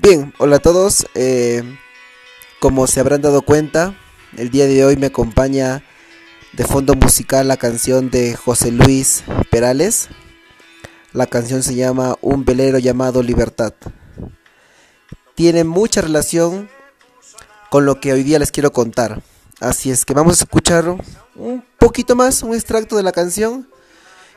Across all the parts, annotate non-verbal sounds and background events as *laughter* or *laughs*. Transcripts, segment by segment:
Bien, hola a todos. Eh, como se habrán dado cuenta, el día de hoy me acompaña de fondo musical la canción de José Luis Perales. La canción se llama Un velero llamado Libertad. Tiene mucha relación con lo que hoy día les quiero contar. Así es que vamos a escuchar un poquito más, un extracto de la canción.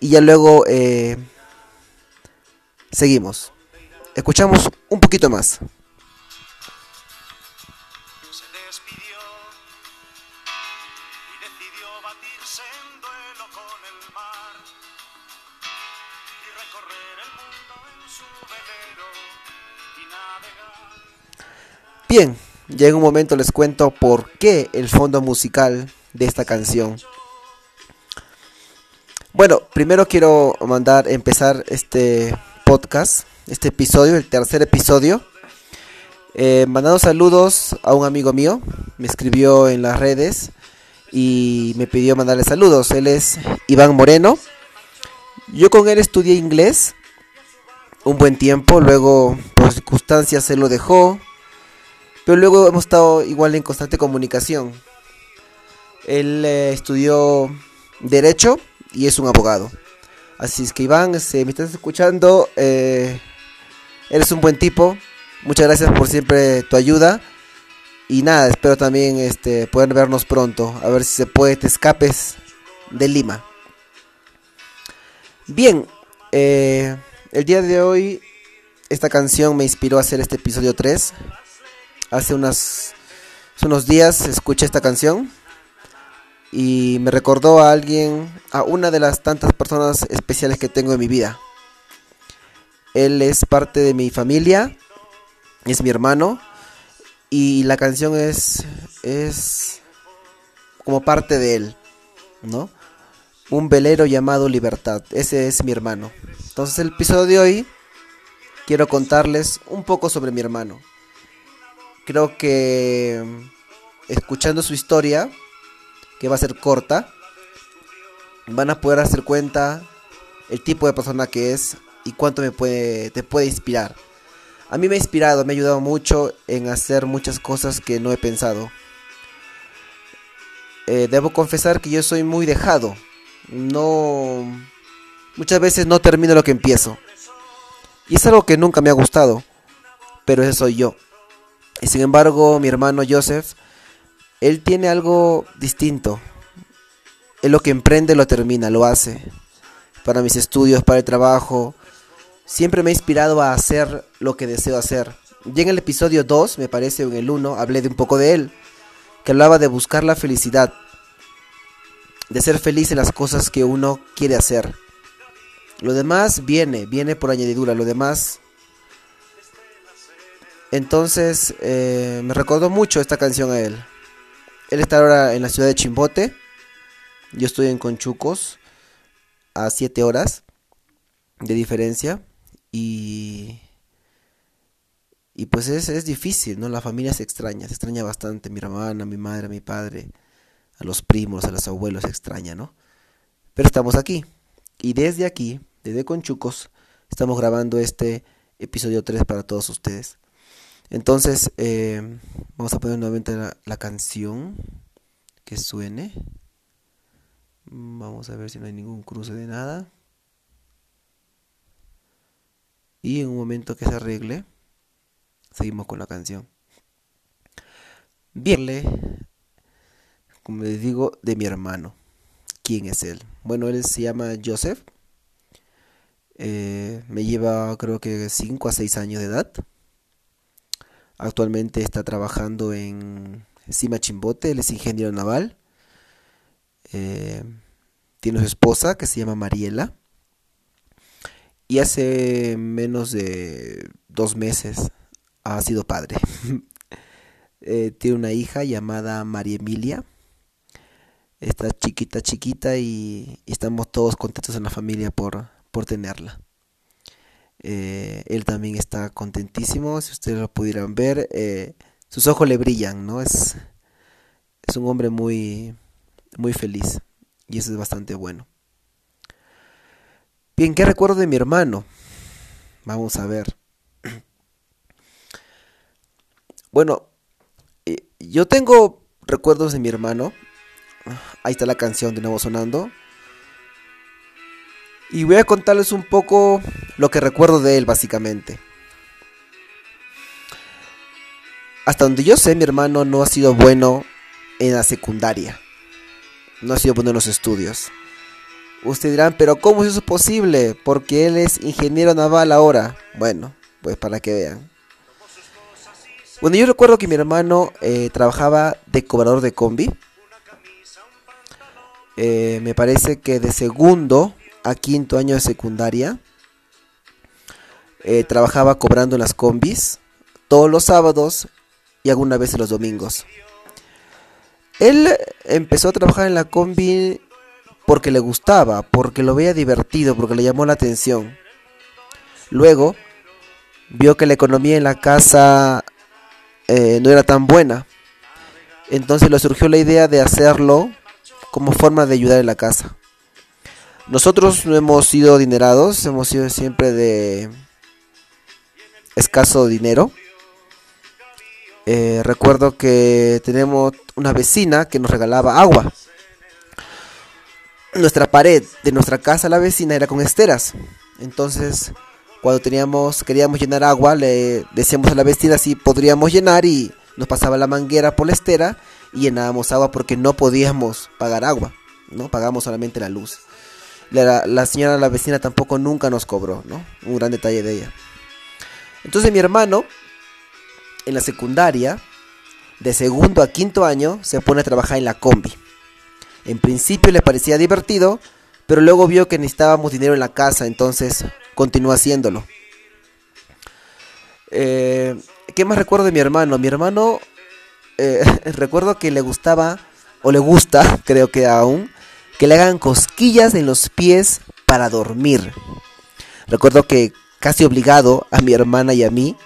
Y ya luego eh, seguimos. Escuchamos un poquito más. Bien, ya en un momento les cuento por qué el fondo musical de esta canción. Bueno, primero quiero mandar empezar este podcast, este episodio, el tercer episodio. Eh, mandando saludos a un amigo mío, me escribió en las redes y me pidió mandarle saludos. Él es Iván Moreno. Yo con él estudié inglés un buen tiempo, luego por circunstancias se lo dejó, pero luego hemos estado igual en constante comunicación. Él eh, estudió Derecho y es un abogado. Así es que Iván, si me estás escuchando, eh, eres un buen tipo. Muchas gracias por siempre tu ayuda. Y nada, espero también este, poder vernos pronto. A ver si se puede, te escapes de Lima. Bien, eh, el día de hoy esta canción me inspiró a hacer este episodio 3. Hace, unas, hace unos días escuché esta canción y me recordó a alguien, a una de las tantas personas especiales que tengo en mi vida. Él es parte de mi familia, es mi hermano y la canción es es como parte de él, ¿no? Un velero llamado Libertad, ese es mi hermano. Entonces el episodio de hoy quiero contarles un poco sobre mi hermano. Creo que escuchando su historia que va a ser corta, van a poder hacer cuenta el tipo de persona que es y cuánto me puede, te puede inspirar. A mí me ha inspirado, me ha ayudado mucho en hacer muchas cosas que no he pensado. Eh, debo confesar que yo soy muy dejado. No. Muchas veces no termino lo que empiezo. Y es algo que nunca me ha gustado. Pero ese soy yo. Y sin embargo, mi hermano Joseph él tiene algo distinto. Él lo que emprende lo termina, lo hace. Para mis estudios, para el trabajo. Siempre me ha inspirado a hacer lo que deseo hacer. Ya en el episodio 2, me parece, o en el 1, hablé de un poco de él. Que hablaba de buscar la felicidad. De ser feliz en las cosas que uno quiere hacer. Lo demás viene, viene por añadidura. Lo demás entonces eh, me recordó mucho esta canción a él. Él está ahora en la ciudad de Chimbote. Yo estoy en Conchucos. A 7 horas de diferencia. Y. Y pues es, es difícil, ¿no? La familia se extraña. Se extraña bastante. Mi hermana, mi madre, mi padre. A los primos, a los abuelos se extraña, ¿no? Pero estamos aquí. Y desde aquí, desde Conchucos, estamos grabando este episodio 3 para todos ustedes. Entonces, eh, vamos a poner nuevamente la, la, canción que suene. Vamos a ver si no hay ningún cruce de nada. Y en un momento que se arregle, seguimos con la canción. Bien, como les digo, de mi hermano. ¿Quién es él? Bueno, él se llama Joseph. Eh, me lleva creo que 5 a 6 años de edad. Actualmente está trabajando en Cima Chimbote, él es ingeniero naval. Eh, tiene su esposa que se llama Mariela. Y hace menos de dos meses ha sido padre. *laughs* eh, tiene una hija llamada María Emilia. Está chiquita, chiquita y, estamos todos contentos en la familia por, por tenerla. Eh, él también está contentísimo, si ustedes lo pudieran ver, eh, sus ojos le brillan, ¿no? Es, es un hombre muy, muy feliz y eso es bastante bueno. Bien, ¿qué recuerdo de mi hermano? Vamos a ver. Bueno, eh, yo tengo recuerdos de mi hermano. Ahí está la canción de nuevo sonando. Y voy a contarles un poco lo que recuerdo de él, básicamente. Hasta donde yo sé, mi hermano no ha sido bueno en la secundaria. No ha sido bueno en los estudios. Ustedes dirán, pero ¿cómo es eso posible? Porque él es ingeniero naval ahora. Bueno, pues para que vean. Bueno, yo recuerdo que mi hermano eh, trabajaba de cobrador de combi. Eh, me parece que de segundo a quinto año de secundaria. Eh, trabajaba cobrando en las combis todos los sábados y alguna vez los domingos. Él empezó a trabajar en la combi porque le gustaba, porque lo veía divertido, porque le llamó la atención. Luego vio que la economía en la casa eh, no era tan buena. Entonces le surgió la idea de hacerlo como forma de ayudar en la casa. Nosotros no hemos sido adinerados, hemos sido siempre de escaso dinero. Eh, recuerdo que tenemos una vecina que nos regalaba agua. Nuestra pared de nuestra casa la vecina era con esteras. Entonces, cuando teníamos queríamos llenar agua, le decíamos a la vecina si podríamos llenar y nos pasaba la manguera por la estera y llenábamos agua porque no podíamos pagar agua, no pagamos solamente la luz. La, la señora, la vecina tampoco nunca nos cobró, ¿no? Un gran detalle de ella. Entonces mi hermano en la secundaria, de segundo a quinto año, se pone a trabajar en la combi. En principio le parecía divertido, pero luego vio que necesitábamos dinero en la casa, entonces continuó haciéndolo. Eh, ¿Qué más recuerdo de mi hermano? Mi hermano, eh, *laughs* recuerdo que le gustaba, o le gusta, *laughs* creo que aún, que le hagan cosquillas en los pies para dormir. Recuerdo que casi obligado a mi hermana y a mí,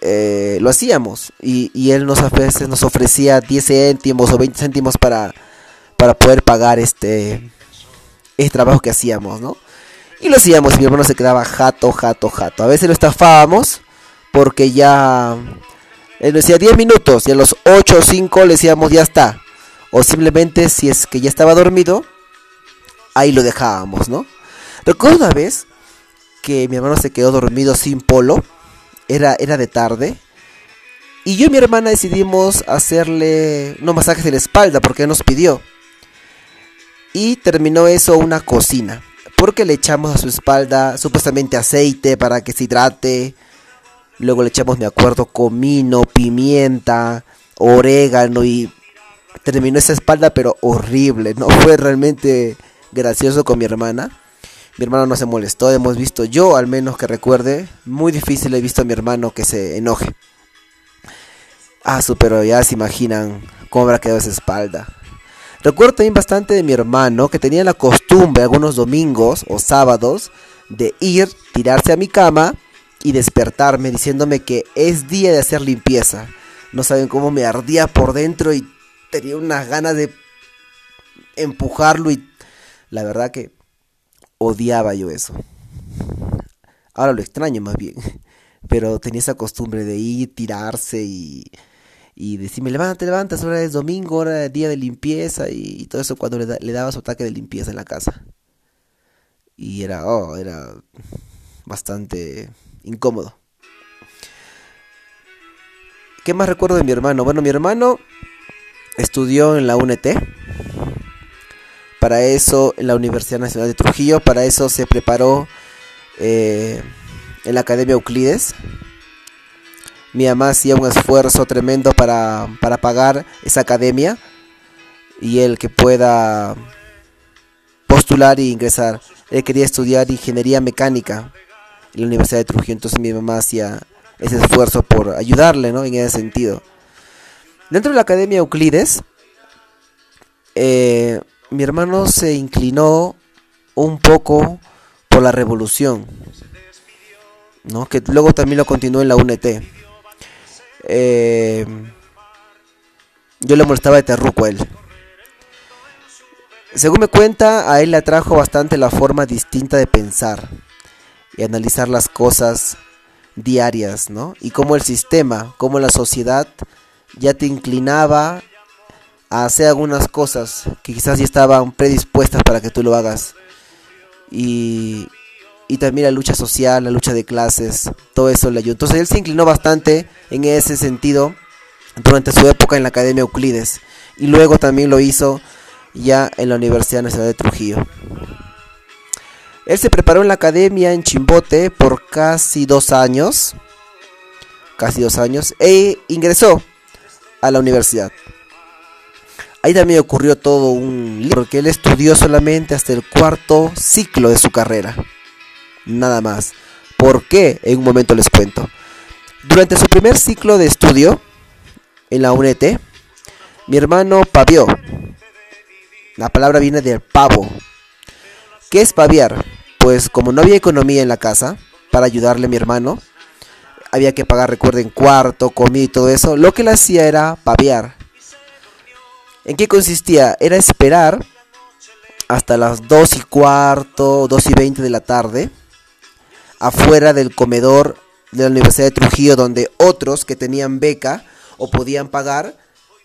eh, lo hacíamos. Y, él nos, a veces nos ofrecía 10 céntimos o 20 céntimos para, para poder pagar este, trabajo que hacíamos, ¿no? Y lo hacíamos mi hermano se quedaba jato, jato, jato. A veces lo estafábamos porque ya... Él decía 10 minutos y a los 8 o 5 le decíamos ya está. O simplemente si es que ya estaba dormido, ahí lo dejábamos, ¿no? Recuerdo una vez que mi hermano se quedó dormido sin polo era, era de tarde. Y yo y mi hermana decidimos hacerle unos masajes en la espalda porque nos pidió. Y terminó eso una cocina. Porque le echamos a su espalda supuestamente aceite para que se hidrate. Luego le echamos, me acuerdo, comino, pimienta, orégano y terminó esa espalda pero horrible. No *laughs* fue realmente gracioso con mi hermana. Mi hermano no se molestó, hemos visto, yo al menos que recuerde, muy difícil he visto a mi hermano que se enoje. Ah, pero ya se imaginan cómo habrá quedado esa espalda. Recuerdo también bastante de mi hermano que tenía la costumbre algunos domingos o sábados de ir, tirarse a mi cama y despertarme diciéndome que es día de hacer limpieza. No saben cómo me ardía por dentro y tenía unas ganas de empujarlo y la verdad que odiaba yo eso. Ahora lo extraño más bien. *laughs* Pero tenía esa costumbre de ir, tirarse y, y decirme, levántate, levántate, ahora es domingo, ahora es día de limpieza y, todo eso cuando le, le, daba su ataque de limpieza en la casa. Y era, oh, era bastante incómodo. ¿Qué más recuerdo de mi hermano? Bueno, mi hermano estudió en la UNT para eso en la Universidad Nacional de Trujillo, para eso se preparó eh, en la Academia Euclides. Mi mamá hacía un esfuerzo tremendo para, para pagar esa academia y el que pueda postular e ingresar. Él quería estudiar ingeniería mecánica en la Universidad de Trujillo, entonces mi mamá hacía ese esfuerzo por ayudarle, ¿no? En ese sentido. Dentro de la Academia Euclides, eh, mi hermano se inclinó un poco por la revolución, ¿no? que luego también lo continuó en la UNT. Eh, yo le molestaba de terruco a él. Según me cuenta, a él le atrajo bastante la forma distinta de pensar y analizar las cosas diarias, ¿no? Y cómo el sistema, cómo la sociedad ya te inclinaba a hacer algunas cosas que quizás ya estaban predispuestas para que tú lo hagas. Y, y también la lucha social, la lucha de clases, todo eso le ayudó. Entonces él se inclinó bastante en ese sentido durante su época en la Academia Euclides y luego también lo hizo ya en la Universidad Nacional de Trujillo. Él se preparó en la academia en Chimbote por casi dos años, casi dos años, e ingresó a la universidad. Ahí también ocurrió todo un libro, porque él estudió solamente hasta el cuarto ciclo de su carrera. Nada más. ¿Por qué? En un momento les cuento. Durante su primer ciclo de estudio en la UNET, mi hermano pavió. La palabra viene del pavo. ¿Qué es paviar? Pues como no había economía en la casa para ayudarle a mi hermano, había que pagar, recuerden, cuarto, comida y todo eso. Lo que le hacía era paviar. ¿En qué consistía? Era esperar hasta las 2 y cuarto, 2 y 20 de la tarde, afuera del comedor de la Universidad de Trujillo, donde otros que tenían beca o podían pagar,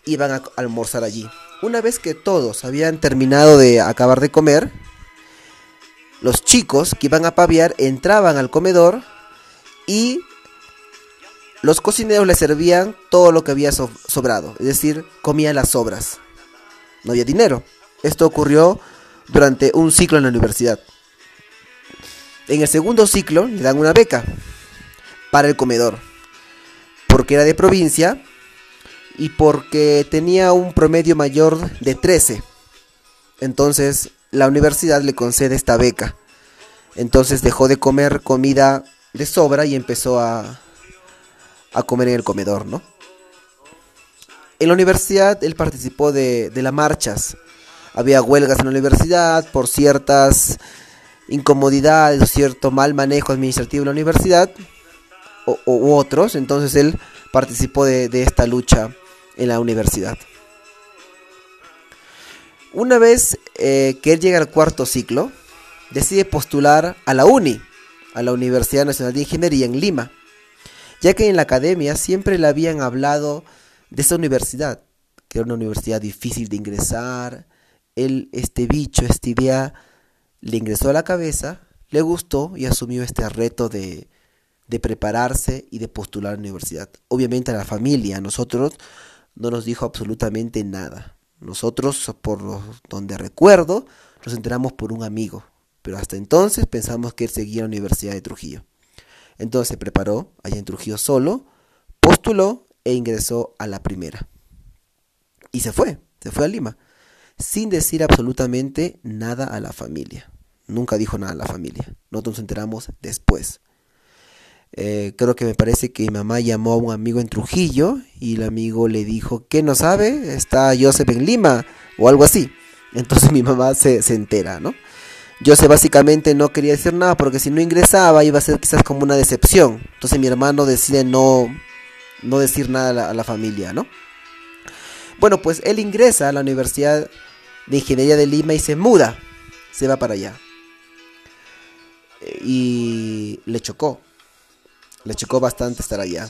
iban a almorzar allí. Una vez que todos habían terminado de acabar de comer, los chicos que iban a paviar entraban al comedor y los cocineros les servían todo lo que había sobrado, es decir, comían las sobras no había dinero. Esto ocurrió durante un ciclo en la universidad. En el segundo ciclo le dan una beca para el comedor, porque era de provincia y porque tenía un promedio mayor de 13. Entonces la universidad le concede esta beca. Entonces dejó de comer comida de sobra y empezó a, a comer en el comedor, ¿no? En la universidad él participó de, las marchas. Había huelgas en la universidad por ciertas incomodidades cierto mal manejo administrativo en la universidad o, u otros. Entonces él participó de, esta lucha en la universidad. Una vez eh, que él llega al cuarto ciclo, decide postular a la UNI, a la Universidad Nacional de Ingeniería en Lima, ya que en la academia siempre le habían hablado de esa universidad, que era una universidad difícil de ingresar. Él, este bicho, esta idea, le ingresó a la cabeza, le gustó y asumió este reto de, de prepararse y de postular a la universidad. Obviamente a la familia, a nosotros no nos dijo absolutamente nada. Nosotros, por donde recuerdo, nos enteramos por un amigo, pero hasta entonces pensamos que él seguía en la Universidad de Trujillo. Entonces se preparó allá en Trujillo solo, postuló e ingresó a la primera. Y se fue, se fue a Lima, sin decir absolutamente nada a la familia. Nunca dijo nada a la familia. Nosotros nos enteramos después. Eh, creo que me parece que mi mamá llamó a un amigo en Trujillo y el amigo le dijo, ¿qué no sabe? Está Joseph en Lima o algo así. Entonces *laughs* mi mamá se, se entera, ¿no? Joseph básicamente no quería decir nada porque si no ingresaba iba a ser quizás como una decepción. Entonces mi hermano decide no, no decir nada a la, familia, ¿no? Bueno, pues él ingresa a la Universidad de Ingeniería de Lima y se muda, se va para allá. Y le chocó, le chocó bastante estar allá.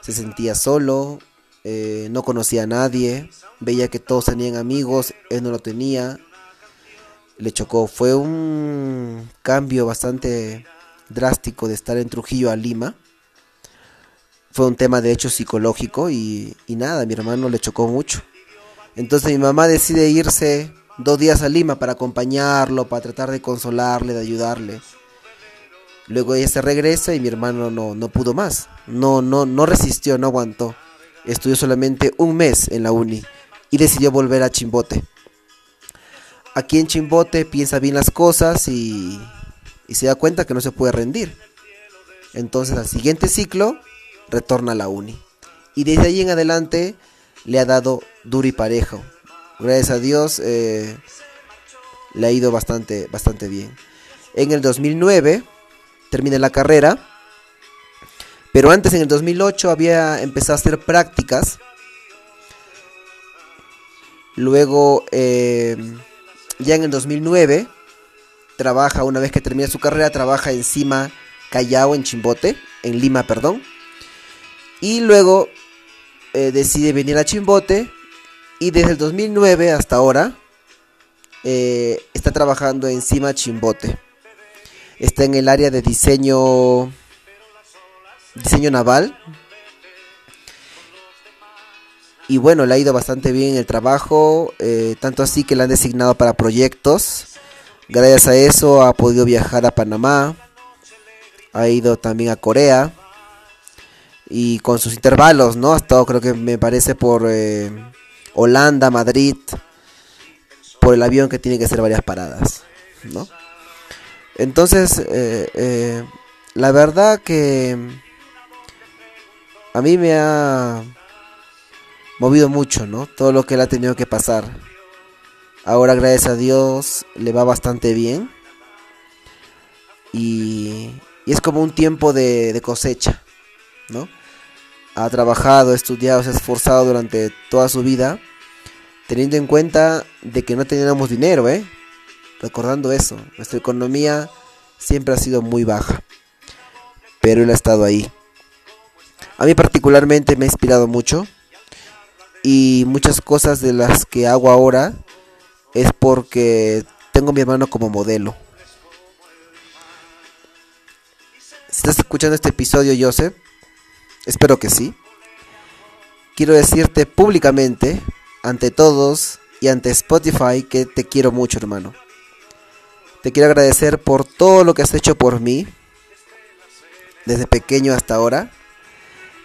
Se sentía solo, eh, no conocía a nadie, veía que todos tenían amigos, él no lo tenía. Le chocó, fue un cambio bastante drástico de estar en Trujillo a Lima fue un tema de hecho psicológico y, nada, mi hermano le chocó mucho. Entonces mi mamá decide irse dos días a Lima para acompañarlo, para tratar de consolarle, de ayudarle. Luego ella se regresa y mi hermano no, no pudo más. No, no, no resistió, no aguantó. Estudió solamente un mes en la uni y decidió volver a Chimbote. Aquí en Chimbote piensa bien las cosas y, y se da cuenta que no se puede rendir. Entonces al siguiente ciclo retorna a la uni. Y desde ahí en adelante le ha dado duro y parejo. Gracias a Dios eh, le ha ido bastante, bastante bien. En el 2009 termina la carrera. Pero antes, en el 2008, había empezado a hacer prácticas. Luego, eh, ya en el 2009, trabaja, una vez que termina su carrera, trabaja encima Callao, en Chimbote en Lima, perdón. Y luego eh, decide venir a Chimbote y desde el 2009 hasta ahora eh, está trabajando en Cima Chimbote. Está en el área de diseño diseño naval. Y bueno, le ha ido bastante bien el trabajo, eh, tanto así que le han designado para proyectos. Gracias a eso ha podido viajar a Panamá, ha ido también a Corea y con sus intervalos, ¿no? Ha estado creo que me parece por eh, Holanda, Madrid, por el avión que tiene que hacer varias paradas, ¿no? Entonces, eh, eh, la verdad que a mí me ha movido mucho, ¿no? Todo lo que él ha tenido que pasar. Ahora, gracias a Dios, le va bastante bien. Y, es como un tiempo de, de cosecha, ¿no? Ha trabajado, estudiado, se ha esforzado durante toda su vida, teniendo en cuenta de que no teníamos dinero, ¿eh? Recordando eso, nuestra economía siempre ha sido muy baja, pero él ha estado ahí. A mí particularmente me ha inspirado mucho y muchas cosas de las que hago ahora es porque tengo a mi hermano como modelo. Si estás escuchando este episodio, Joseph, espero que sí. Quiero decirte públicamente, ante todos y ante Spotify, que te quiero mucho, hermano. Te quiero agradecer por todo lo que has hecho por mí, desde pequeño hasta ahora.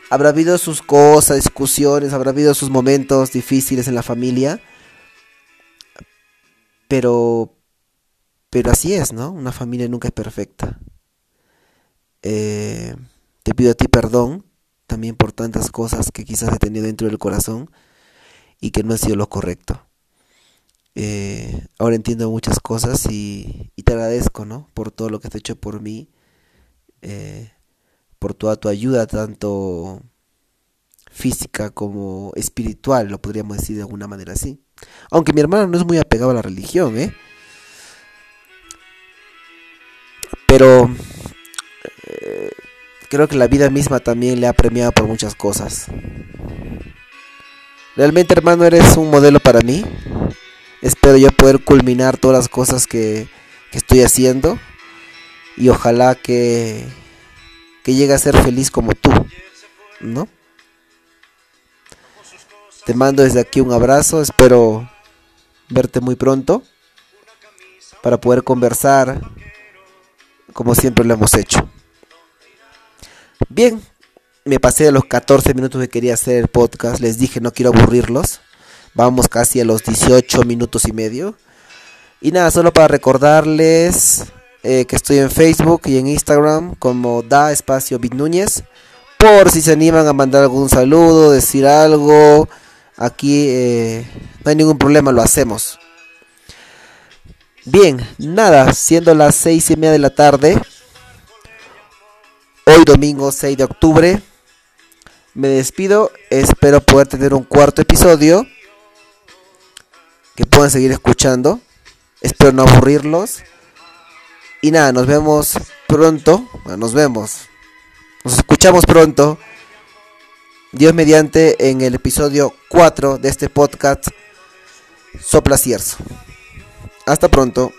Habrá habido sus cosas, discusiones, habrá habido sus momentos difíciles en la familia. Pero, pero así es, ¿no? Una familia nunca es perfecta. Eh, te pido a ti perdón también por tantas cosas que quizás he tenido dentro del corazón y que no ha sido lo correcto. Eh, ahora entiendo muchas cosas y, te agradezco, ¿no? Por todo lo que has hecho por mí, eh, por toda tu ayuda, tanto física como espiritual, lo podríamos decir de alguna manera así. Aunque mi hermano no es muy apegado a la religión, ¿eh? Pero eh, creo que la vida misma también le ha premiado por muchas cosas. Realmente, hermano, eres un modelo para mí. Espero yo poder culminar todas las cosas que, estoy haciendo. Y ojalá que, que llegue a ser feliz como tú, ¿no? Te mando desde aquí un abrazo, espero verte muy pronto para poder conversar como siempre lo hemos hecho. Bien, me pasé de los 14 minutos que quería hacer el podcast, les dije no quiero aburrirlos, vamos casi a los 18 minutos y medio. Y nada, solo para recordarles eh, que estoy en Facebook y en Instagram como da espacio Bit Núñez. Por si se animan a mandar algún saludo, decir algo, aquí eh, no hay ningún problema, lo hacemos. Bien, nada, siendo las seis y media de la tarde, hoy domingo 6 de octubre, me despido, espero poder tener un cuarto episodio que puedan seguir escuchando, espero no aburrirlos. Y nada, nos vemos pronto, nos vemos, nos escuchamos pronto. Dios mediante en el episodio 4 de este podcast Sopla Cierzo. Hasta pronto.